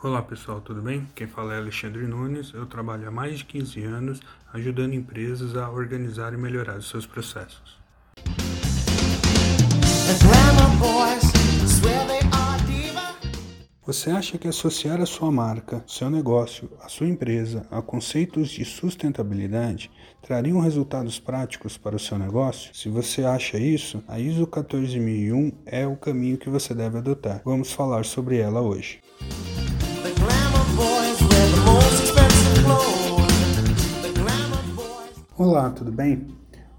Olá pessoal, tudo bem? Quem fala é Alexandre Nunes. Eu trabalho há mais de 15 anos ajudando empresas a organizar e melhorar os seus processos. Você acha que associar a sua marca, seu negócio, a sua empresa a conceitos de sustentabilidade trariam resultados práticos para o seu negócio? Se você acha isso, a ISO 14001 é o caminho que você deve adotar. Vamos falar sobre ela hoje. Olá, tudo bem?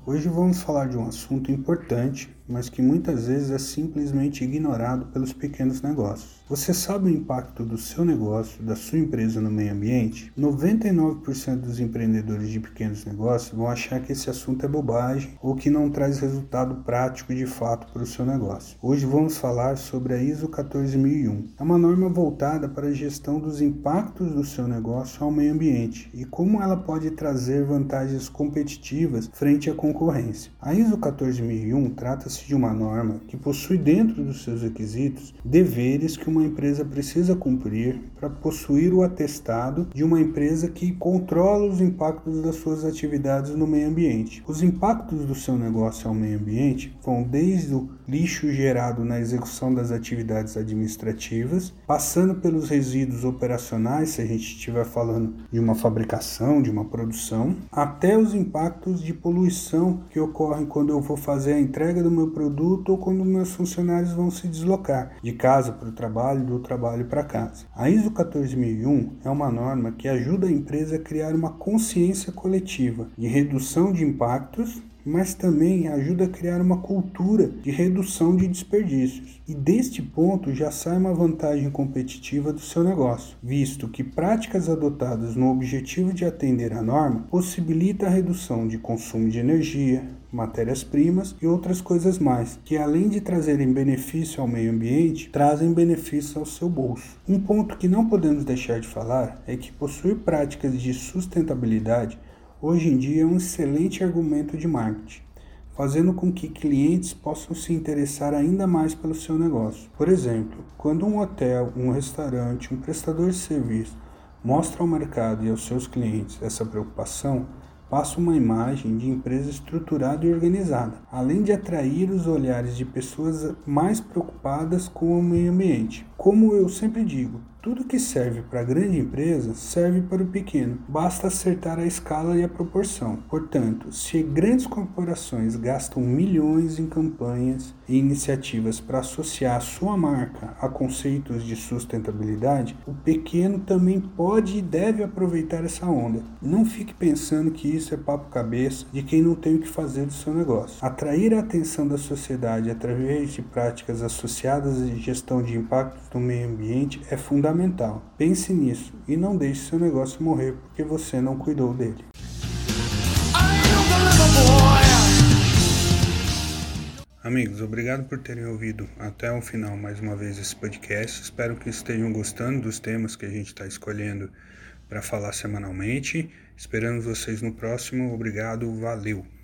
Hoje vamos falar de um assunto importante mas que muitas vezes é simplesmente ignorado pelos pequenos negócios. Você sabe o impacto do seu negócio, da sua empresa no meio ambiente? 99% dos empreendedores de pequenos negócios vão achar que esse assunto é bobagem ou que não traz resultado prático de fato para o seu negócio. Hoje vamos falar sobre a ISO 14001. É uma norma voltada para a gestão dos impactos do seu negócio ao meio ambiente e como ela pode trazer vantagens competitivas frente à concorrência. A ISO 14001 trata-se de uma norma que possui dentro dos seus requisitos deveres que uma empresa precisa cumprir para possuir o atestado de uma empresa que controla os impactos das suas atividades no meio ambiente. Os impactos do seu negócio ao meio ambiente vão desde o lixo gerado na execução das atividades administrativas, passando pelos resíduos operacionais, se a gente estiver falando de uma fabricação, de uma produção, até os impactos de poluição que ocorrem quando eu vou fazer a entrega do meu produto ou quando meus funcionários vão se deslocar de casa para o trabalho, do trabalho para casa. A ISO 14001 é uma norma que ajuda a empresa a criar uma consciência coletiva de redução de impactos mas também ajuda a criar uma cultura de redução de desperdícios. E deste ponto já sai uma vantagem competitiva do seu negócio, visto que práticas adotadas no objetivo de atender a norma possibilita a redução de consumo de energia, matérias-primas e outras coisas mais, que além de trazerem benefício ao meio ambiente, trazem benefício ao seu bolso. Um ponto que não podemos deixar de falar é que possuir práticas de sustentabilidade hoje em dia é um excelente argumento de marketing, fazendo com que clientes possam se interessar ainda mais pelo seu negócio. Por exemplo, quando um hotel, um restaurante, um prestador de serviço mostra ao mercado e aos seus clientes essa preocupação, passa uma imagem de empresa estruturada e organizada, além de atrair os olhares de pessoas mais preocupadas com o meio ambiente. Como eu sempre digo, tudo que serve para a grande empresa serve para o pequeno, basta acertar a escala e a proporção. Portanto, se grandes corporações gastam milhões em campanhas e iniciativas para associar sua marca a conceitos de sustentabilidade, o pequeno também pode e deve aproveitar essa onda. Não fique pensando que isso é papo cabeça de quem não tem o que fazer do seu negócio. Atrair a atenção da sociedade através de práticas associadas à gestão de impactos no meio ambiente é fundamental. Pense nisso e não deixe seu negócio morrer porque você não cuidou dele. Amigos, obrigado por terem ouvido até o final mais uma vez esse podcast. Espero que estejam gostando dos temas que a gente está escolhendo para falar semanalmente. Esperamos vocês no próximo. Obrigado, valeu!